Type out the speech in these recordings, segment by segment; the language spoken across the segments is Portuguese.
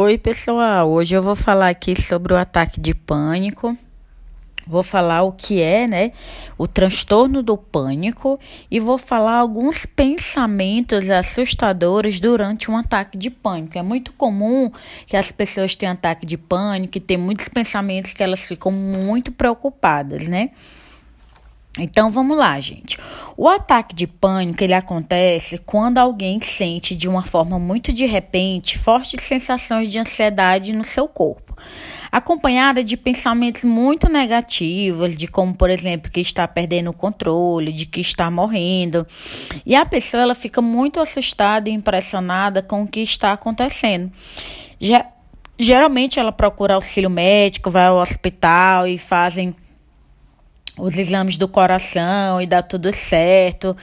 Oi, pessoal. Hoje eu vou falar aqui sobre o ataque de pânico. Vou falar o que é, né, o transtorno do pânico e vou falar alguns pensamentos assustadores durante um ataque de pânico. É muito comum que as pessoas tenham ataque de pânico e tem muitos pensamentos que elas ficam muito preocupadas, né? Então vamos lá, gente. O ataque de pânico ele acontece quando alguém sente de uma forma muito de repente fortes sensações de ansiedade no seu corpo, acompanhada de pensamentos muito negativos, de como, por exemplo, que está perdendo o controle, de que está morrendo. E a pessoa ela fica muito assustada e impressionada com o que está acontecendo. Já, geralmente ela procura auxílio médico, vai ao hospital e fazem os exames do coração e dá tudo certo.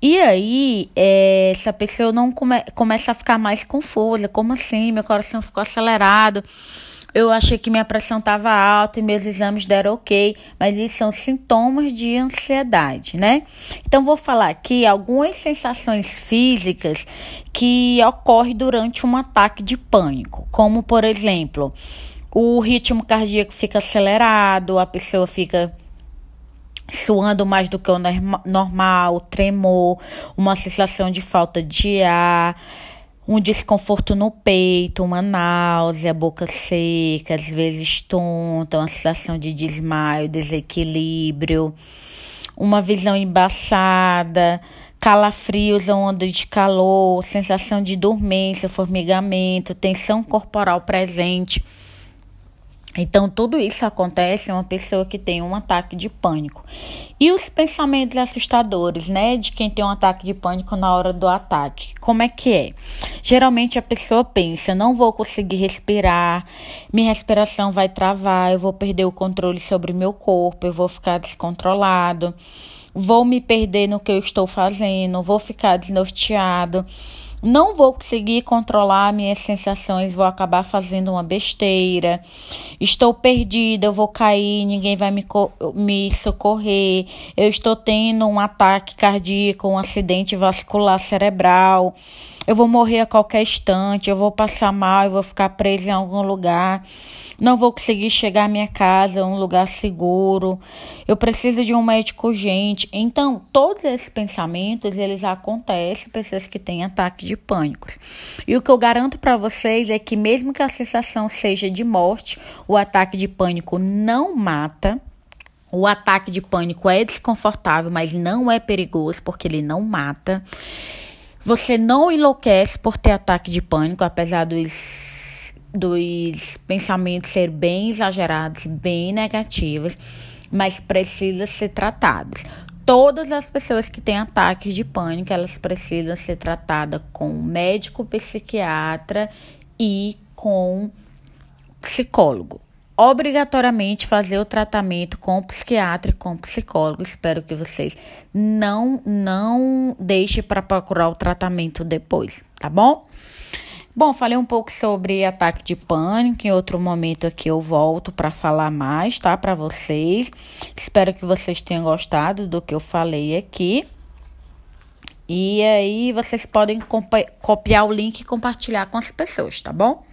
E aí, é, essa pessoa não come, começa a ficar mais confusa. Como assim? Meu coração ficou acelerado. Eu achei que minha pressão estava alta e meus exames deram ok, mas isso são sintomas de ansiedade, né? Então, vou falar aqui algumas sensações físicas que ocorrem durante um ataque de pânico, como, por exemplo, o ritmo cardíaco fica acelerado, a pessoa fica suando mais do que o normal, tremor, uma sensação de falta de ar, um desconforto no peito, uma náusea, boca seca, às vezes tonta, uma sensação de desmaio, desequilíbrio, uma visão embaçada, calafrios, onda de calor, sensação de dormência, formigamento, tensão corporal presente. Então, tudo isso acontece em uma pessoa que tem um ataque de pânico. E os pensamentos assustadores, né, de quem tem um ataque de pânico na hora do ataque. Como é que é? Geralmente a pessoa pensa: não vou conseguir respirar, minha respiração vai travar, eu vou perder o controle sobre meu corpo, eu vou ficar descontrolado, vou me perder no que eu estou fazendo, vou ficar desnorteado não vou conseguir controlar minhas sensações, vou acabar fazendo uma besteira. Estou perdida, eu vou cair, ninguém vai me, me socorrer. Eu estou tendo um ataque cardíaco, um acidente vascular cerebral. Eu vou morrer a qualquer instante, eu vou passar mal, eu vou ficar presa em algum lugar. Não vou conseguir chegar à minha casa, um lugar seguro. Eu preciso de um médico urgente. Então, todos esses pensamentos, eles acontecem pessoas que têm ataque de pânico. E o que eu garanto para vocês é que mesmo que a sensação seja de morte, o ataque de pânico não mata. O ataque de pânico é desconfortável, mas não é perigoso porque ele não mata. Você não enlouquece por ter ataque de pânico, apesar dos, dos pensamentos ser bem exagerados, bem negativos, mas precisa ser tratados todas as pessoas que têm ataques de pânico, elas precisam ser tratadas com médico psiquiatra e com psicólogo. Obrigatoriamente fazer o tratamento com psiquiatra e com psicólogo. Espero que vocês não não deixem para procurar o tratamento depois, tá bom? Bom, falei um pouco sobre ataque de pânico. Em outro momento aqui eu volto para falar mais, tá? Para vocês. Espero que vocês tenham gostado do que eu falei aqui. E aí vocês podem copiar o link e compartilhar com as pessoas, tá bom?